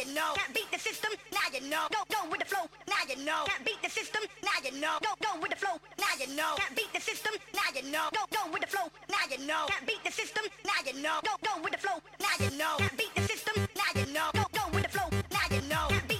you know. Can't beat the system, now you know. Go, go with the flow, now you know. Can't beat the system, now you know. Go, go with the flow, now you know. Can't beat the system, now you know. Go, go with the flow, now you know. Can't beat the system, now you know. Go, go with the flow, now you know. Can't beat the system, now you know. Go, go with the flow, now you know. Can't beat